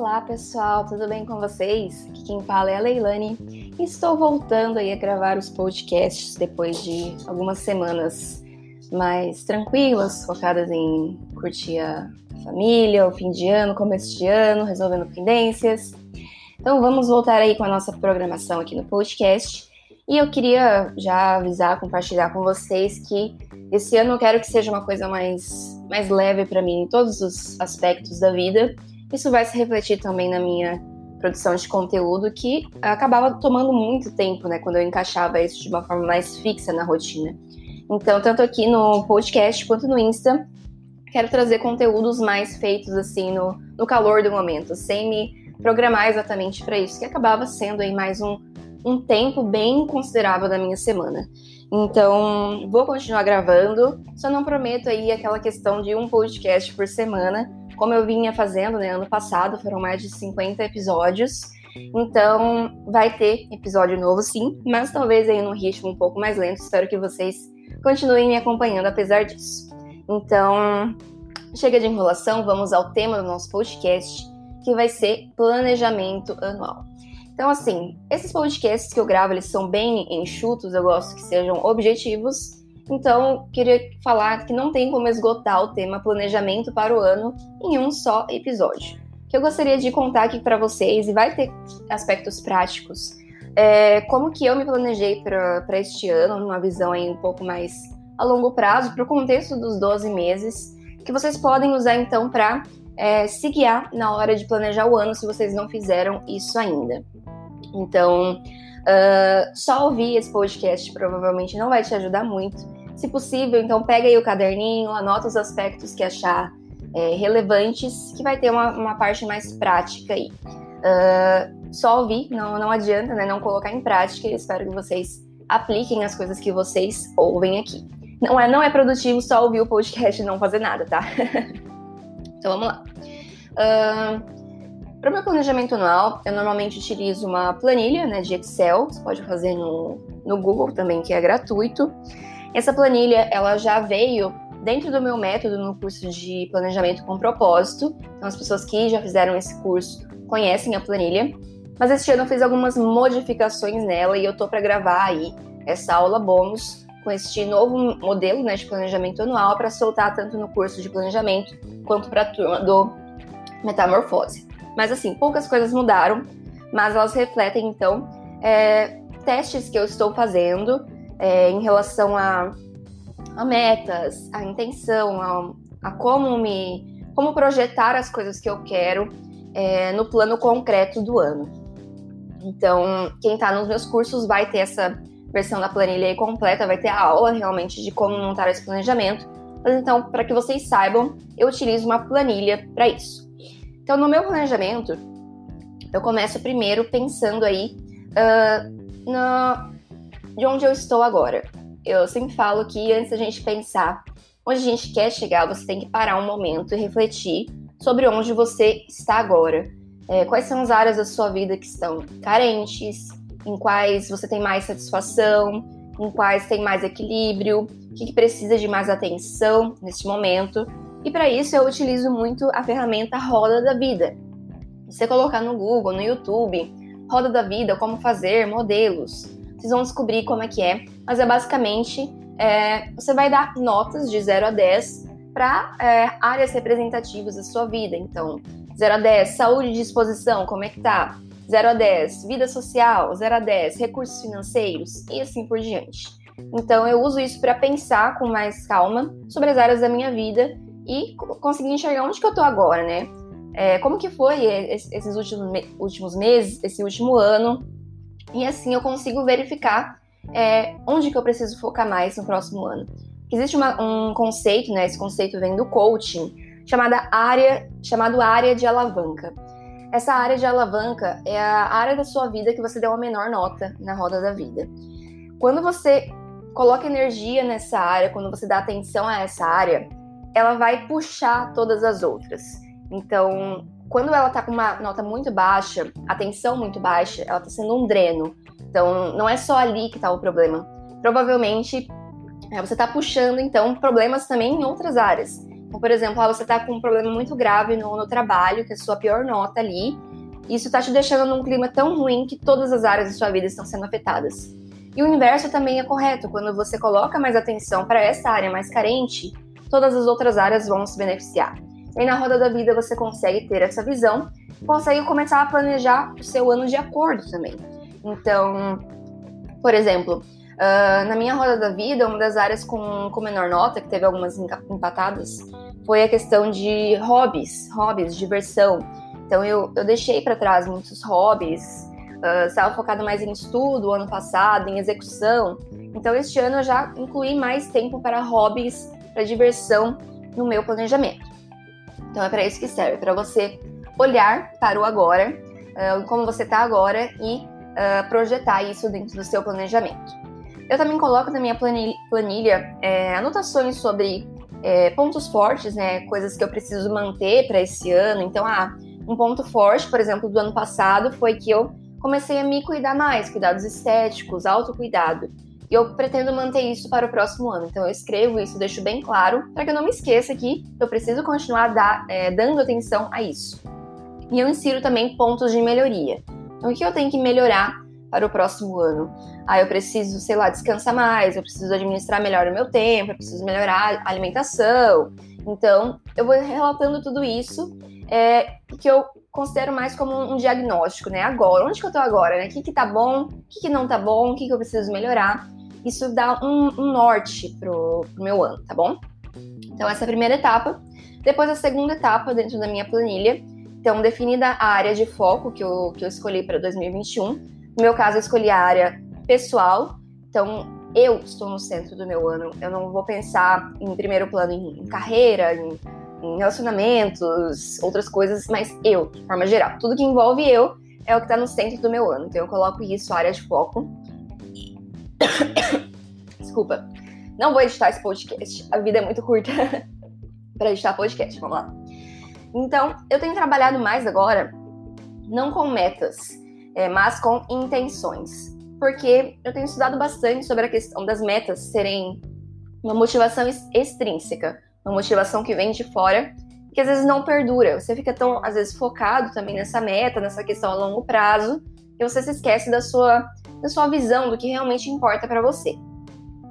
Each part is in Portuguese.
Olá pessoal, tudo bem com vocês? Aqui quem fala é a Leilani e estou voltando aí a gravar os podcasts depois de algumas semanas mais tranquilas, focadas em curtir a família, o fim de ano, começo de ano, resolvendo pendências. Então vamos voltar aí com a nossa programação aqui no podcast. E eu queria já avisar, compartilhar com vocês que esse ano eu quero que seja uma coisa mais, mais leve para mim em todos os aspectos da vida isso vai se refletir também na minha produção de conteúdo, que acabava tomando muito tempo, né, quando eu encaixava isso de uma forma mais fixa na rotina. Então, tanto aqui no podcast quanto no Insta, quero trazer conteúdos mais feitos assim no, no calor do momento, sem me programar exatamente para isso, que acabava sendo aí mais um, um tempo bem considerável da minha semana. Então, vou continuar gravando, só não prometo aí aquela questão de um podcast por semana, como eu vinha fazendo, né, ano passado, foram mais de 50 episódios. Então, vai ter episódio novo sim, mas talvez aí num ritmo um pouco mais lento. Espero que vocês continuem me acompanhando apesar disso. Então, chega de enrolação, vamos ao tema do nosso podcast, que vai ser planejamento anual. Então, assim, esses podcasts que eu gravo, eles são bem enxutos, eu gosto que sejam objetivos então, queria falar que não tem como esgotar o tema planejamento para o ano em um só episódio. Que eu gostaria de contar aqui para vocês, e vai ter aspectos práticos, é, como que eu me planejei para este ano, numa visão aí um pouco mais a longo prazo, para o contexto dos 12 meses, que vocês podem usar então para é, se guiar na hora de planejar o ano, se vocês não fizeram isso ainda. Então, uh, só ouvir esse podcast provavelmente não vai te ajudar muito, se possível, então pega aí o caderninho, anota os aspectos que achar é, relevantes, que vai ter uma, uma, parte mais prática aí. Uh, só ouvir, não, não adianta, né? Não colocar em prática. Eu espero que vocês apliquem as coisas que vocês ouvem aqui. Não é, não é produtivo só ouvir o podcast e não fazer nada, tá? então vamos lá. Uh, para o meu planejamento anual, eu normalmente utilizo uma planilha né, de Excel, você pode fazer no, no Google também, que é gratuito. Essa planilha, ela já veio dentro do meu método no curso de planejamento com propósito. Então, as pessoas que já fizeram esse curso conhecem a planilha. Mas este ano eu fiz algumas modificações nela e eu tô para gravar aí essa aula bônus com este novo modelo né, de planejamento anual para soltar tanto no curso de planejamento quanto para a turma do Metamorfose. Mas assim, poucas coisas mudaram, mas elas refletem então é, testes que eu estou fazendo é, em relação a, a, metas, a intenção, a, a, como me como projetar as coisas que eu quero é, no plano concreto do ano. Então, quem está nos meus cursos vai ter essa versão da planilha aí completa, vai ter a aula realmente de como montar esse planejamento. Mas então, para que vocês saibam, eu utilizo uma planilha para isso. Então, no meu planejamento, eu começo primeiro pensando aí uh, na, de onde eu estou agora. Eu sempre falo que antes da gente pensar onde a gente quer chegar, você tem que parar um momento e refletir sobre onde você está agora. É, quais são as áreas da sua vida que estão carentes, em quais você tem mais satisfação, em quais tem mais equilíbrio, o que, que precisa de mais atenção neste momento. E para isso eu utilizo muito a ferramenta Roda da Vida. Você colocar no Google, no YouTube, Roda da Vida, como fazer, modelos vocês vão descobrir como é que é. Mas é basicamente, é, você vai dar notas de 0 a 10 para é, áreas representativas da sua vida. Então, 0 a 10, saúde e disposição, como é que tá? 0 a 10, vida social, 0 a 10, recursos financeiros e assim por diante. Então, eu uso isso para pensar com mais calma sobre as áreas da minha vida e conseguir enxergar onde que eu tô agora, né? É, como que foi esses últimos, últimos meses, esse último ano, e assim eu consigo verificar é, onde que eu preciso focar mais no próximo ano. Existe uma, um conceito, né? Esse conceito vem do coaching, chamada área, chamado área de alavanca. Essa área de alavanca é a área da sua vida que você deu a menor nota na roda da vida. Quando você coloca energia nessa área, quando você dá atenção a essa área, ela vai puxar todas as outras. Então, quando ela tá com uma nota muito baixa, atenção muito baixa, ela tá sendo um dreno. Então, não é só ali que tá o problema. Provavelmente, é, você tá puxando, então, problemas também em outras áreas. Então, por exemplo, ah, você está com um problema muito grave no, no trabalho, que é a sua pior nota ali, isso está te deixando num clima tão ruim que todas as áreas da sua vida estão sendo afetadas. E o inverso também é correto. Quando você coloca mais atenção para essa área mais carente, todas as outras áreas vão se beneficiar. E na roda da vida você consegue ter essa visão, consegue começar a planejar o seu ano de acordo também. Então, por exemplo, uh, na minha roda da vida, uma das áreas com, com menor nota, que teve algumas empatadas, foi a questão de hobbies, hobbies, diversão. Então eu, eu deixei para trás muitos hobbies, uh, estava focado mais em estudo ano passado, em execução. Então este ano eu já incluí mais tempo para hobbies, para diversão no meu planejamento. Então é para isso que serve, para você olhar para o agora, uh, como você está agora e uh, projetar isso dentro do seu planejamento. Eu também coloco na minha planilha, planilha é, anotações sobre é, pontos fortes, né, coisas que eu preciso manter para esse ano. Então, ah, um ponto forte, por exemplo, do ano passado foi que eu comecei a me cuidar mais, cuidados estéticos, autocuidado. E eu pretendo manter isso para o próximo ano. Então eu escrevo isso, deixo bem claro, para que eu não me esqueça que eu preciso continuar dar, é, dando atenção a isso. E eu insiro também pontos de melhoria. Então o que eu tenho que melhorar para o próximo ano? Ah, eu preciso, sei lá, descansar mais, eu preciso administrar melhor o meu tempo, eu preciso melhorar a alimentação. Então eu vou relatando tudo isso é, que eu considero mais como um diagnóstico, né? Agora, onde que eu tô agora, né? O que que tá bom, o que que não tá bom, o que que eu preciso melhorar. Isso dá um, um norte pro, pro meu ano, tá bom? Então, essa é a primeira etapa. Depois, a segunda etapa dentro da minha planilha. Então, definida a área de foco que eu, que eu escolhi para 2021. No meu caso, eu escolhi a área pessoal. Então, eu estou no centro do meu ano. Eu não vou pensar em primeiro plano em, carreira, em em relacionamentos, outras coisas, mas eu, de forma geral. Tudo que envolve eu é o que está no centro do meu ano. Então eu coloco isso, área de foco. Desculpa. Não vou editar esse podcast. A vida é muito curta para editar podcast. Vamos lá. Então, eu tenho trabalhado mais agora, não com metas, é, mas com intenções. Porque eu tenho estudado bastante sobre a questão das metas serem uma motivação extrínseca uma motivação que vem de fora, que às vezes não perdura. Você fica tão, às vezes, focado também nessa meta, nessa questão a longo prazo, que você se esquece da sua, da sua visão, do que realmente importa para você.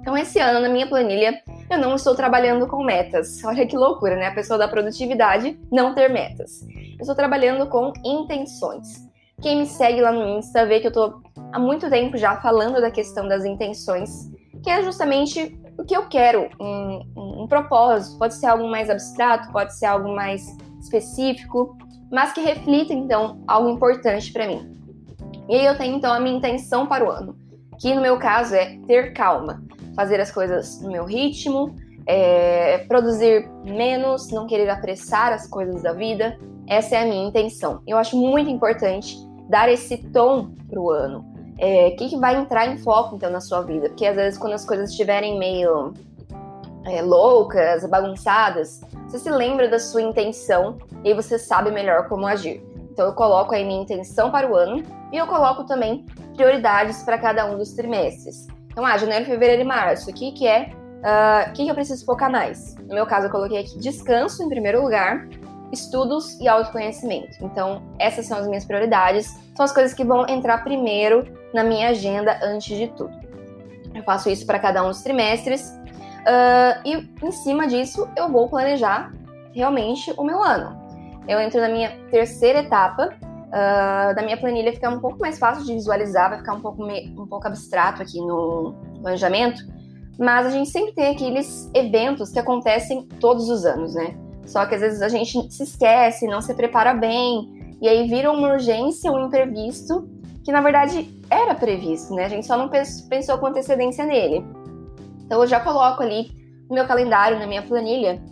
Então, esse ano, na minha planilha, eu não estou trabalhando com metas. Olha que loucura, né? A pessoa da produtividade não ter metas. Eu estou trabalhando com intenções. Quem me segue lá no Insta vê que eu estou há muito tempo já falando da questão das intenções, que é justamente o que eu quero, um, um, propósito. Pode ser algo mais abstrato, pode ser algo mais específico, mas que reflita então algo importante para mim. E aí eu tenho então a minha intenção para o ano, que no meu caso é ter calma, fazer as coisas no meu ritmo, é, produzir menos, não querer apressar as coisas da vida. Essa é a minha intenção. Eu acho muito importante dar esse tom para o ano é, o que, que vai entrar em foco então na sua vida. Porque às vezes quando as coisas estiverem meio é, loucas, bagunçadas, você se lembra da sua intenção e você sabe melhor como agir. Então eu coloco aí minha intenção para o ano e eu coloco também prioridades para cada um dos trimestres. Então, ah, janeiro, fevereiro e março, o que, é? Ah, o uh, que, que eu preciso focar mais? No meu caso, eu coloquei aqui descanso em primeiro lugar, estudos e autoconhecimento. Então, essas são as minhas prioridades, são as coisas que vão entrar primeiro na minha agenda antes de tudo. Eu faço isso para cada um dos trimestres uh, e, em cima disso, eu vou planejar realmente o meu ano. Eu entro na minha terceira etapa. Uh, da minha planilha fica um pouco mais fácil de visualizar, vai ficar um pouco, um pouco abstrato aqui no planejamento, mas a gente sempre tem aqueles eventos que acontecem todos os anos, né? Só que às vezes a gente se esquece, não se prepara bem, e aí vira uma urgência, um imprevisto, que na verdade era previsto, né? A gente só não pensou com antecedência nele. Então eu já coloco ali no meu calendário, na minha planilha,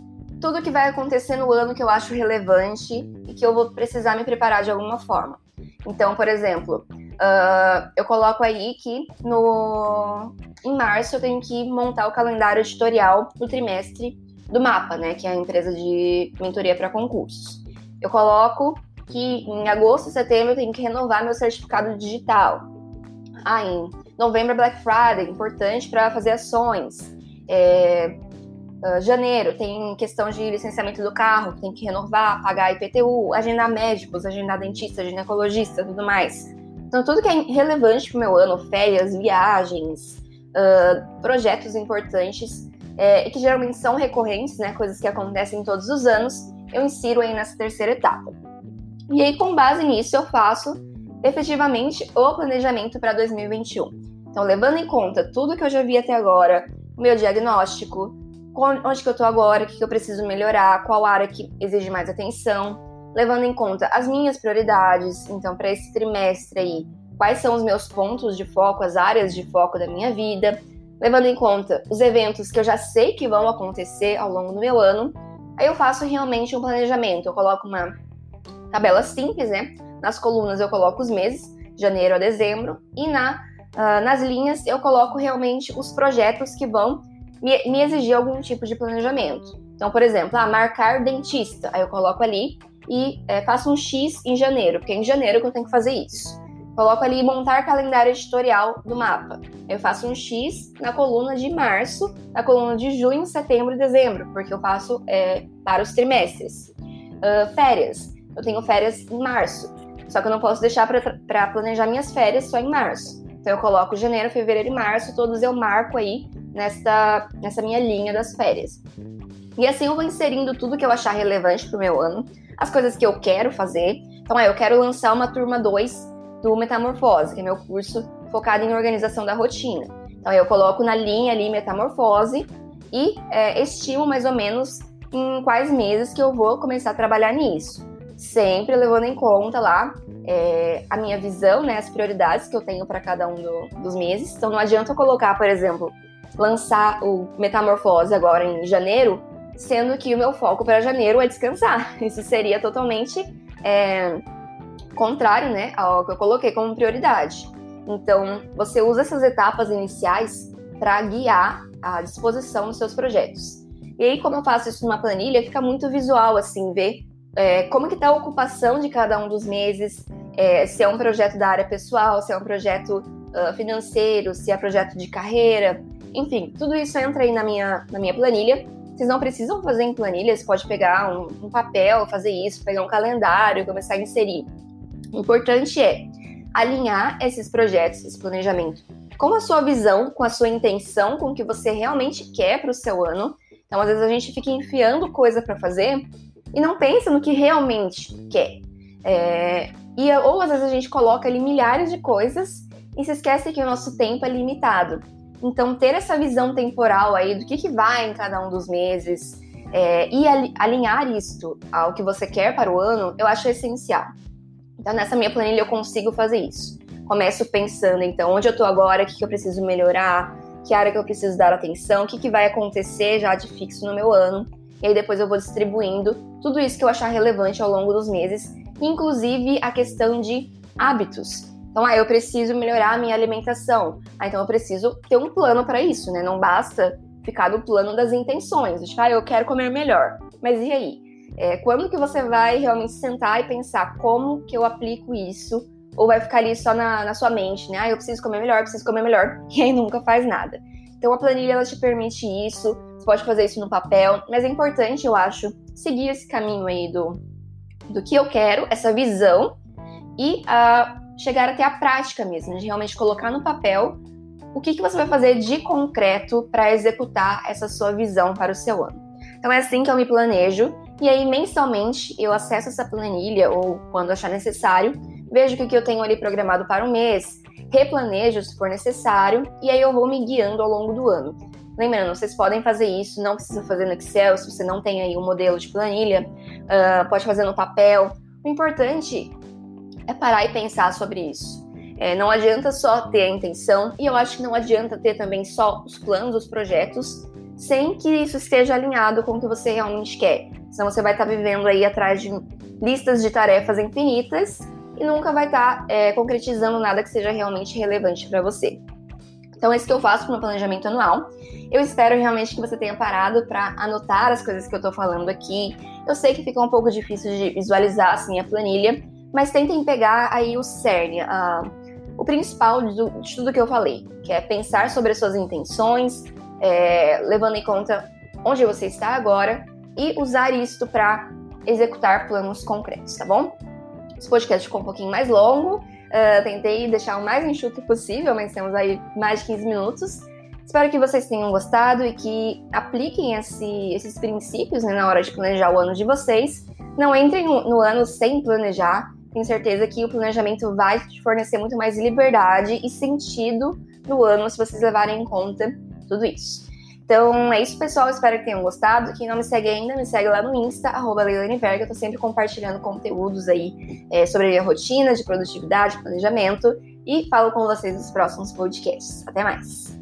tudo que vai acontecer no ano que eu acho relevante e que eu vou precisar me preparar de alguma forma. Então, por exemplo, uh, eu coloco aí que no em março eu tenho que montar o calendário editorial do trimestre do Mapa, né, que é a empresa de mentoria para concursos. Eu coloco que em agosto e setembro eu tenho que renovar meu certificado digital. Ah, em novembro é Black Friday, importante para fazer ações. É, Uh, janeiro tem questão de licenciamento do carro, tem que renovar, pagar IPTU, agendar médicos, agendar dentista, ginecologista, tudo mais. Então, tudo que é relevante para o meu ano, férias, viagens, uh, projetos importantes, é, que geralmente são recorrentes, né, coisas que acontecem todos os anos, eu insiro aí nessa terceira etapa. E aí, com base nisso, eu faço efetivamente o planejamento para 2021. Então, levando em conta tudo que eu já vi até agora, o meu diagnóstico, onde que eu estou agora, o que, que eu preciso melhorar, qual área que exige mais atenção, levando em conta as minhas prioridades, então, para esse trimestre aí, quais são os meus pontos de foco, as áreas de foco da minha vida, levando em conta os eventos que eu já sei que vão acontecer ao longo do meu ano, aí eu faço realmente um planejamento. Eu coloco uma tabela simples, né? Nas colunas eu coloco os meses, janeiro a dezembro, e na, uh, nas linhas eu coloco realmente os projetos que vão me, me, exigir algum tipo de planejamento. Então, por exemplo, ah, marcar dentista, aí eu coloco ali e é, faço um X em janeiro, porque é em janeiro que eu tenho que fazer isso. Coloco ali montar calendário editorial do mapa. Eu faço um X na coluna de março, na coluna de junho, setembro e dezembro, porque eu faço é, para os trimestres. Uh, férias. Eu tenho férias em março. Só que eu não posso deixar para planejar minhas férias só em março. Então eu coloco janeiro, fevereiro e março, todos eu marco aí nessa, nessa minha linha das férias. E assim eu vou inserindo tudo que eu achar relevante pro meu ano, as coisas que eu quero fazer. Então, é, eu quero lançar uma turma 2 do Metamorfose, que é meu curso focado em organização da rotina. Então, eu coloco na linha ali Metamorfose e é, estimo mais ou menos em quais meses que eu vou começar a trabalhar nisso sempre levando em conta lá é, a minha visão, né, as prioridades que eu tenho para cada um do, dos meses. Então não adianta eu colocar, por exemplo, lançar o Metamorfose agora em janeiro, sendo que o meu foco para janeiro é descansar. Isso seria totalmente é, contrário, né, ao que eu coloquei como prioridade. Então você usa essas etapas iniciais para guiar a disposição dos seus projetos. E aí, como eu faço isso numa planilha, fica muito visual, assim, ver é, como que está a ocupação de cada um dos meses, é, se é um projeto da área pessoal, se é um projeto uh, financeiro, se é projeto de carreira, enfim, tudo isso entra aí na minha, na minha planilha. Vocês não precisam fazer em planilha, você pode pegar um, um papel, fazer isso, pegar um calendário, começar a inserir. O importante é alinhar esses projetos, esse planejamento, com a sua visão, com a sua intenção, com o que você realmente quer para o seu ano. Então, às vezes a gente fica enfiando coisa para fazer e não pensa no que realmente quer. É, e, ou às vezes a gente coloca ali milhares de coisas e se esquece que o nosso tempo é limitado. Então, ter essa visão temporal aí do que, que vai em cada um dos meses é, e alinhar isto ao que você quer para o ano, eu acho essencial. Então, nessa minha planilha, eu consigo fazer isso. Começo pensando, então, onde eu estou agora, o que, que eu preciso melhorar, que área que eu preciso dar atenção, o que, que vai acontecer já de fixo no meu ano e aí depois eu vou distribuindo tudo isso que eu achar relevante ao longo dos meses, inclusive a questão de hábitos. Então, ah, eu preciso melhorar a minha alimentação. Ah, então eu preciso ter um plano para isso, né? Não basta ficar no plano das intenções. Tipo, ah, eu quero comer melhor. Mas e aí? É, quando que você vai realmente sentar e pensar como que eu aplico isso? Ou vai ficar ali só na, na sua mente, né? Ah, eu preciso comer melhor, preciso comer melhor. E aí nunca faz nada. Então a planilha ela te permite isso, você pode fazer isso no papel, mas é importante, eu acho, seguir esse caminho aí do, do que eu quero, essa visão, e uh, chegar até a prática mesmo, de realmente colocar no papel o que, que você vai fazer de concreto para executar essa sua visão para o seu ano. Então é assim que eu me planejo, e aí mensalmente eu acesso essa planilha, ou quando achar necessário, vejo o que eu tenho ali programado para o mês, replanejo se for necessário, e aí eu vou me guiando ao longo do ano. Lembrando, vocês podem fazer isso, não precisa fazer no Excel, se você não tem aí um modelo de planilha, uh, pode fazer no papel. O importante é parar e pensar sobre isso. É, não adianta só ter a intenção, e eu acho que não adianta ter também só os planos, os projetos, sem que isso esteja alinhado com o que você realmente quer. Senão você vai estar vivendo aí atrás de listas de tarefas infinitas e nunca vai estar tá, é, concretizando nada que seja realmente relevante para você. Então, esse que eu faço para o meu planejamento anual. Eu espero realmente que você tenha parado para anotar as coisas que eu estou falando aqui. Eu sei que fica um pouco difícil de visualizar assim a planilha, mas tentem pegar aí o cerne, a, o principal de, de, tudo que eu falei, que é pensar sobre as suas intenções, é, levando em conta onde você está agora e usar isto para executar planos concretos, tá bom? Esse podcast ficou um pouquinho mais longo, uh, tentei deixar o mais enxuto possível, mas temos aí mais de 15 minutos. Espero que vocês tenham gostado e que apliquem esse, esses princípios né, na hora de planejar o ano de vocês. Não entrem no, no ano sem planejar. Tenho certeza que o planejamento vai te fornecer muito mais liberdade e sentido no ano se vocês levarem em conta tudo isso. Então é isso, pessoal. Espero que tenham gostado. Quem não me segue ainda, me segue lá no Insta, arroba Eu tô sempre compartilhando conteúdos aí é, sobre a minha rotina de produtividade, planejamento. E falo com vocês nos próximos podcasts. Até mais!